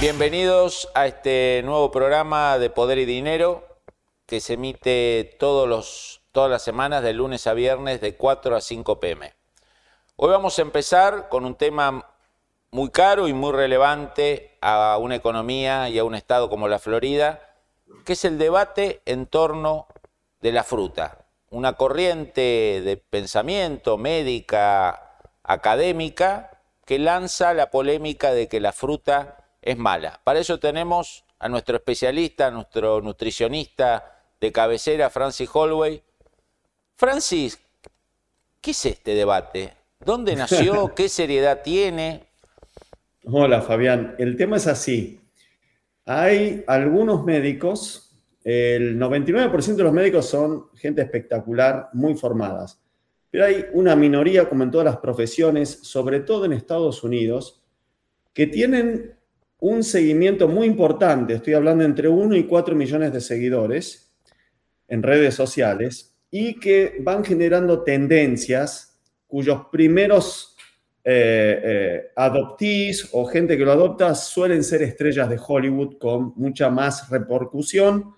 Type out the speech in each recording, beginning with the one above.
Bienvenidos a este nuevo programa de Poder y Dinero que se emite todos los, todas las semanas de lunes a viernes de 4 a 5 pm. Hoy vamos a empezar con un tema muy caro y muy relevante a una economía y a un estado como la Florida, que es el debate en torno de la fruta, una corriente de pensamiento médica, académica, que lanza la polémica de que la fruta es mala. Para eso tenemos a nuestro especialista, a nuestro nutricionista de cabecera, Francis Holloway. Francis, ¿qué es este debate? ¿Dónde nació? ¿Qué seriedad tiene? Hola Fabián, el tema es así. Hay algunos médicos, el 99% de los médicos son gente espectacular, muy formadas, pero hay una minoría, como en todas las profesiones, sobre todo en Estados Unidos, que tienen un seguimiento muy importante, estoy hablando entre 1 y 4 millones de seguidores en redes sociales, y que van generando tendencias cuyos primeros eh, eh, o gente que lo adopta suelen ser estrellas de Hollywood con mucha más repercusión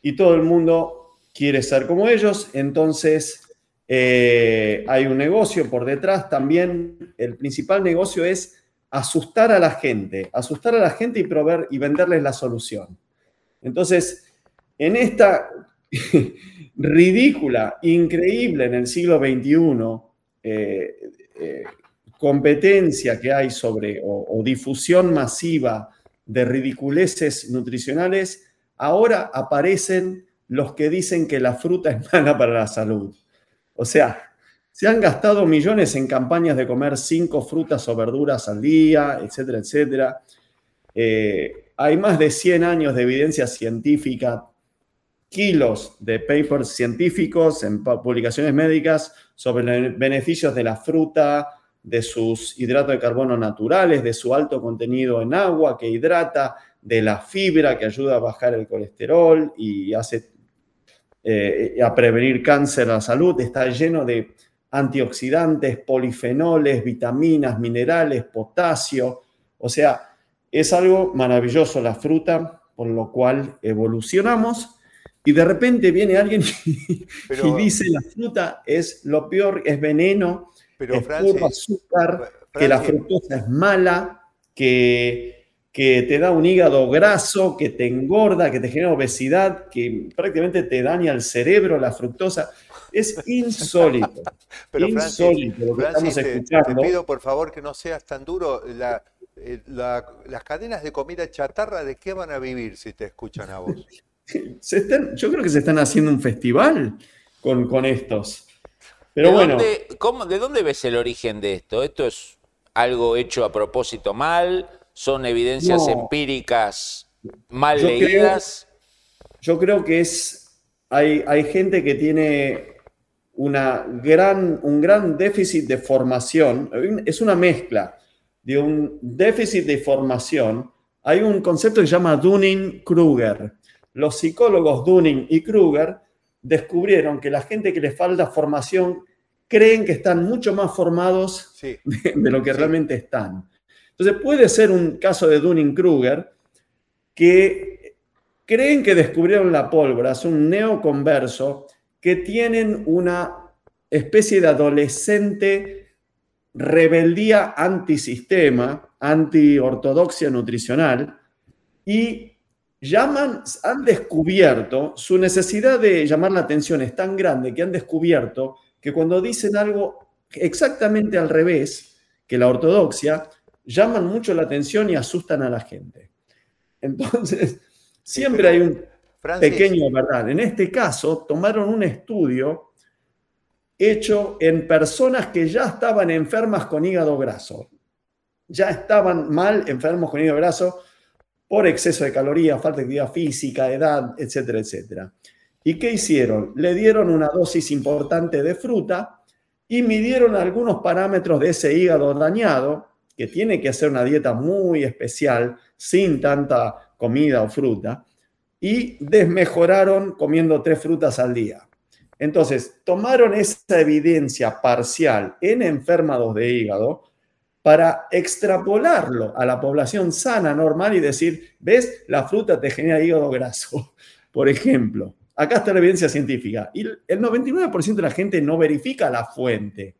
y todo el mundo quiere ser como ellos, entonces eh, hay un negocio por detrás. También, el principal negocio es asustar a la gente, asustar a la gente y proveer y venderles la solución. Entonces, en esta ridícula, increíble en el siglo XXI, eh, eh, competencia que hay sobre o, difusión masiva de ridiculeces nutricionales, ahora aparecen los que dicen que la fruta es mala para la salud. O sea, se han gastado millones en campañas de comer cinco frutas o verduras al día, etcétera, etcétera. Eh, hay más de 100 años de evidencia científica, kilos de papers científicos en publicaciones médicas sobre los beneficios de la fruta, de sus hidratos de carbono naturales, de su alto contenido en agua que hidrata, de la fibra que ayuda a bajar el colesterol y hace eh, a prevenir cáncer a la salud. Está lleno de antioxidantes, polifenoles, vitaminas, minerales, potasio. O sea, es algo maravilloso la fruta, por lo cual evolucionamos. Y de repente viene alguien y, dice la fruta es lo peor, es veneno, es puro azúcar, que la fructosa es mala, que, que te da un hígado graso, que te engorda, que te genera obesidad, que prácticamente te daña el cerebro la fructosa. Es insólito. Pero insólito Francis, te, pido por favor que no seas tan duro. Eh, las cadenas de comida chatarra, ¿de qué van a vivir si te escuchan a vos? yo creo que se están haciendo un festival con, con estos. Pero bueno. ¿De dónde ves el origen de esto? ¿Esto es algo hecho a propósito mal? ¿Son evidencias empíricas mal leídas? yo creo que es. Hay, hay gente que tiene una gran, un gran déficit de formación, es una mezcla de un déficit de formación. Hay un concepto que se llama Dunning-Kruger. Los psicólogos Dunning y Kruger descubrieron que la gente que le falta formación creen que están mucho más formados de, lo que realmente están. Entonces puede ser un caso de Dunning-Kruger que creen que descubrieron la pólvora, es un neoconverso que tienen una especie de adolescente rebeldía antisistema, antiortodoxia nutricional, y llaman, han descubierto, su necesidad de llamar la atención es tan grande que han descubierto que cuando dicen algo exactamente al revés que la ortodoxia, llaman mucho la atención y asustan a la gente. Entonces, siempre hay un pequeño verdad. En este caso, tomaron un estudio hecho en personas que ya estaban enfermas con hígado graso. Ya estaban mal enfermos con hígado graso. por exceso de calorías, falta de actividad física, edad, etcétera, etcétera. ¿Y qué hicieron? Le dieron una dosis importante de fruta y midieron algunos parámetros de ese hígado dañado, que tiene que hacer una dieta muy especial, sin tanta comida o fruta, y desmejoraron comiendo tres frutas al día. Entonces, tomaron esa evidencia parcial en enfermados de hígado para extrapolarlo a la población sana, normal y decir, ves, la fruta te genera hígado graso, por ejemplo. Acá está la evidencia científica. Y el 99% de la gente no verifica la fuente.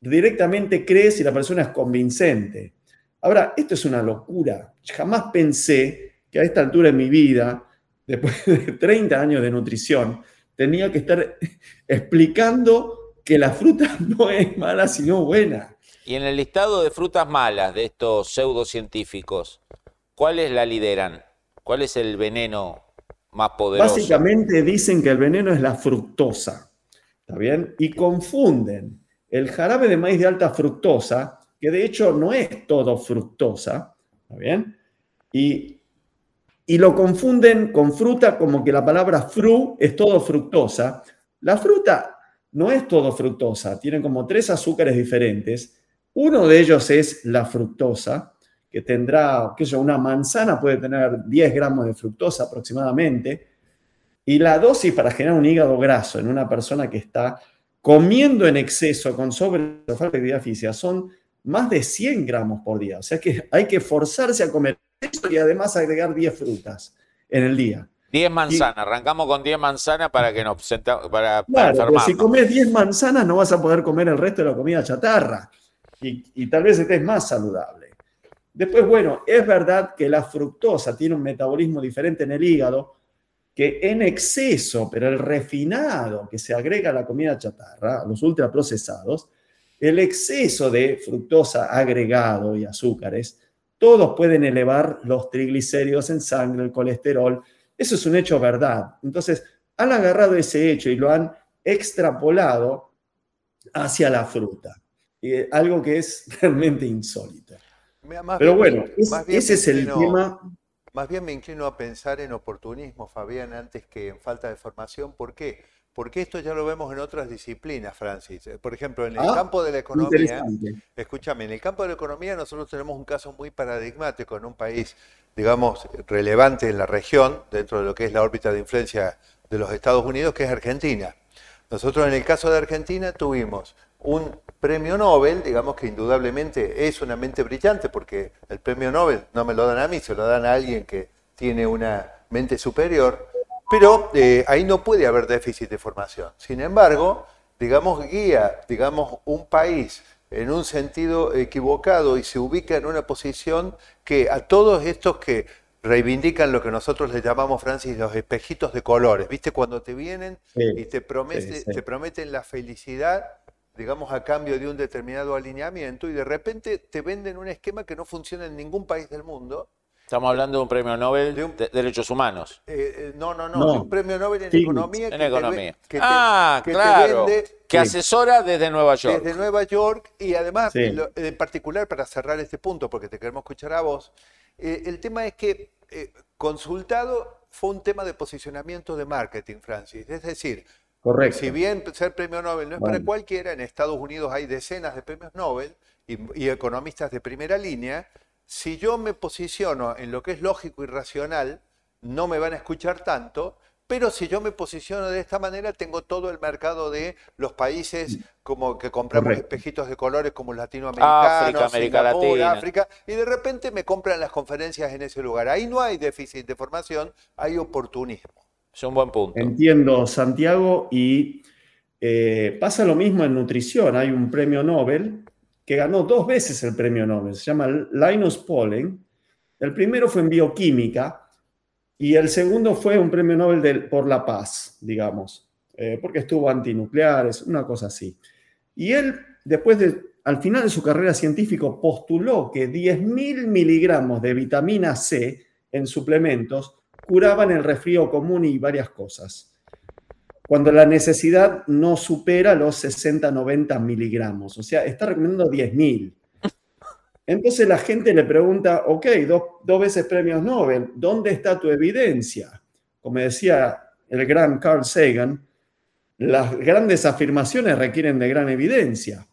Directamente cree si la persona es convincente. Ahora, esto es una locura. Jamás pensé que a esta altura en mi vida, después de 30 años de nutrición, tenía que estar explicando que la fruta no es mala, sino buena. Y en el listado de frutas malas de estos pseudocientíficos, ¿cuáles la lideran? ¿Cuál es el veneno más poderoso. Básicamente dicen que el veneno es la fructosa, ¿está bien? Y confunden el jarabe de maíz de alta fructosa, que de hecho no es todo fructosa, ¿está bien? Y, y lo confunden con fruta como que la palabra fru es todo fructosa. La fruta no es todo fructosa, tiene como tres azúcares diferentes. Uno de ellos es la fructosa, que tendrá, qué sé una manzana puede tener 10 gramos de fructosa aproximadamente, y la dosis para generar un hígado graso en una persona que está comiendo en exceso con sobre falta de actividad física son más de 100 gramos por día. O sea que hay que forzarse a comer eso y además agregar 10 frutas en el día. 10 manzanas, arrancamos con 10 manzanas para que nos sentamos, para, claro, si comes 10 manzanas no vas a poder comer el resto de la comida chatarra y, y tal vez estés más saludable. Después, bueno, es verdad que la fructosa tiene un metabolismo diferente en el hígado, que en exceso, pero el refinado que se agrega a la comida chatarra, a los ultraprocesados, el exceso de fructosa agregado y azúcares, todos pueden elevar los triglicéridos en sangre, el colesterol. Eso es un hecho verdad. Entonces, han agarrado ese hecho y lo han extrapolado hacia la fruta. Eh, algo que es realmente insólito. Pero bueno, ese es el tema. Más bien me inclino a pensar en oportunismo, Fabián, antes que en falta de formación. ¿Por qué? Porque esto ya lo vemos en otras disciplinas, Francis. Por ejemplo, en el ah, campo de la economía, escúchame, en el campo de la economía nosotros tenemos un caso muy paradigmático en un país, digamos, relevante en la región, dentro de lo que es la órbita de influencia de los Estados Unidos, que es Argentina. Nosotros en el caso de Argentina tuvimos un premio Nobel, digamos que indudablemente es una mente brillante, porque el premio Nobel no me lo dan a mí, se lo dan a alguien que tiene una mente superior, pero eh, ahí no puede haber déficit de formación. Sin embargo, digamos, guía, digamos, un país en un sentido equivocado y se ubica en una posición que a todos estos que reivindican lo que nosotros le llamamos, Francis, los espejitos de colores, ¿viste? Cuando te vienen y te, te prometen la felicidad digamos, a cambio de un determinado alineamiento y de repente te venden un esquema que no funciona en ningún país del mundo. Estamos hablando de un premio Nobel de, Derechos Humanos. Eh, eh, no, no, no, un premio Nobel en Economía. En Economía. ah, claro. que asesora desde Nueva York. Desde Nueva York y además, en particular para cerrar este punto, porque te queremos escuchar a vos, eh, el tema es que consultado fue un tema de posicionamiento de marketing, Francis. Es decir, si bien ser premio Nobel no es para cualquiera, en Estados Unidos hay decenas de premios Nobel y, economistas de primera línea. Si yo me posiciono en lo que es lógico y racional, no me van a escuchar tanto, pero si yo me posiciono de esta manera, tengo todo el mercado de los países como que compramos espejitos de colores como latinoamericanos, África, América Latina. África, y de repente me compran las conferencias en ese lugar. Ahí no hay déficit de formación, hay oportunismo. Es un buen punto. Entiendo, Santiago, y eh, pasa lo mismo en nutrición. Hay un premio Nobel que ganó dos veces el premio Nobel, se llama Linus Pauling. El primero fue en bioquímica y el segundo fue un premio Nobel por la paz, digamos, eh, porque estuvo antinucleares, una cosa así. Y él, después de, al final de su carrera científica, postuló que 10.000 miligramos de vitamina C en suplementos curaban el resfrío común y varias cosas. Cuando la necesidad no supera los 60-90 miligramos, o sea, está recomendando 10.000. Entonces la gente le pregunta, ok, dos, dos veces premios Nobel, ¿dónde está tu evidencia? Como decía el gran Carl Sagan, las grandes afirmaciones requieren de gran evidencia.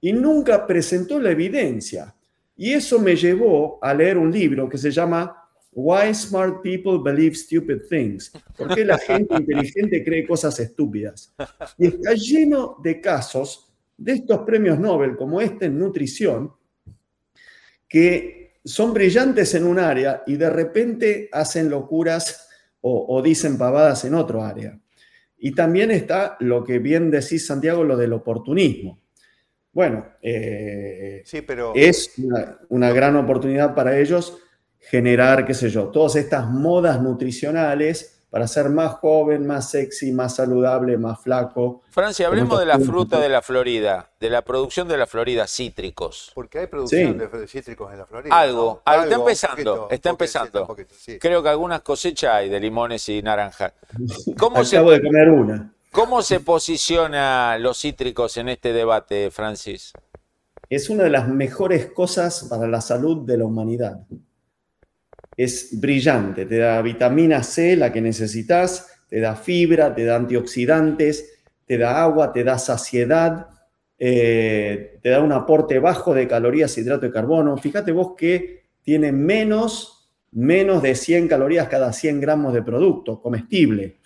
Y nunca presentó la evidencia. Y eso me llevó a leer un libro que se llama Why Smart People Believe Stupid Things. ¿Por qué la gente inteligente cree cosas estúpidas? Y está lleno de casos de estos premios Nobel, como este en nutrición, que son brillantes en un área y de repente hacen locuras o, dicen pavadas en otro área. Y también está lo que bien decís, Santiago, lo del oportunismo. Bueno, eh, sí, pero... es una gran oportunidad para ellos generar, qué sé yo, todas estas modas nutricionales para ser más joven, más sexy, más saludable, más flaco. Francia, hablemos de la fruta de la Florida, de la producción de la Florida, cítricos. Porque hay producción de cítricos en la Florida. Algo, está empezando, está empezando. Creo que algunas cosechas hay de limones y naranjas. ¿Cómo Acabo de comer una. ¿Cómo se posiciona los cítricos en este debate, Francis? Es una de las mejores cosas para la salud de la humanidad es brillante, te da vitamina C, la que necesitas, te da fibra, te da antioxidantes, te da agua, te da saciedad, eh, te da un aporte bajo de calorías, hidrato de carbono. Fíjate vos que tiene menos, menos de 100 calorías cada 100 gramos de producto comestible.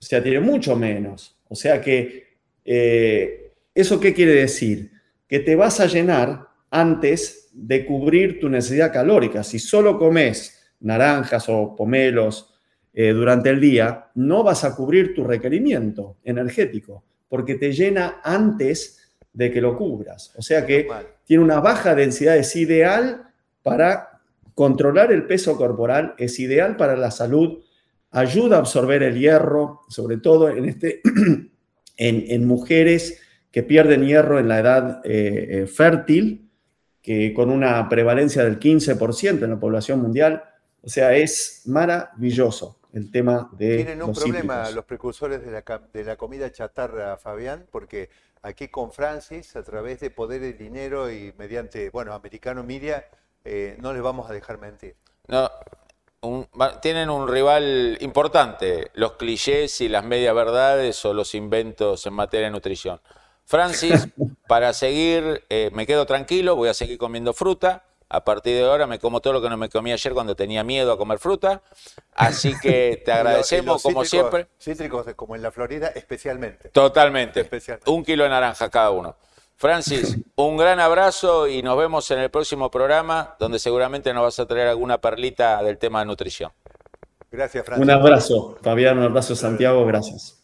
O sea, tiene mucho menos. O sea que, eh, ¿eso qué quiere decir? Que te vas a llenar antes de cubrir tu necesidad calórica. Si solo comes naranjas o pomelos eh, durante el día, no vas a cubrir tu requerimiento energético, porque te llena antes de que lo cubras. O sea que tiene una baja densidad, es ideal para controlar el peso corporal, es ideal para la salud, ayuda a absorber el hierro, sobre todo en, este, en, mujeres que pierden hierro en la edad eh, eh, fértil, que con una prevalencia del 15% en la población mundial, o sea, es maravilloso el tema de... Tienen un problema los precursores de la, comida chatarra, Fabián, porque aquí con Francis, a través de Poder y Dinero y mediante, bueno, Americano Media, eh, no les vamos a dejar mentir. No, tienen un rival importante, los clichés y las media verdades o los inventos en materia de nutrición. Francis, para seguir, eh, me quedo tranquilo, voy a seguir comiendo fruta a partir de ahora me como todo lo que no me comí ayer cuando tenía miedo a comer fruta. Así que te agradecemos como siempre. Cítricos como en la Florida, especialmente. Totalmente. Un kilo de naranja cada uno. Francis, un gran abrazo y nos vemos en el próximo programa donde seguramente nos vas a traer alguna perlita del tema de nutrición. Gracias, Francis. Un abrazo, Fabián, un abrazo, Santiago, gracias.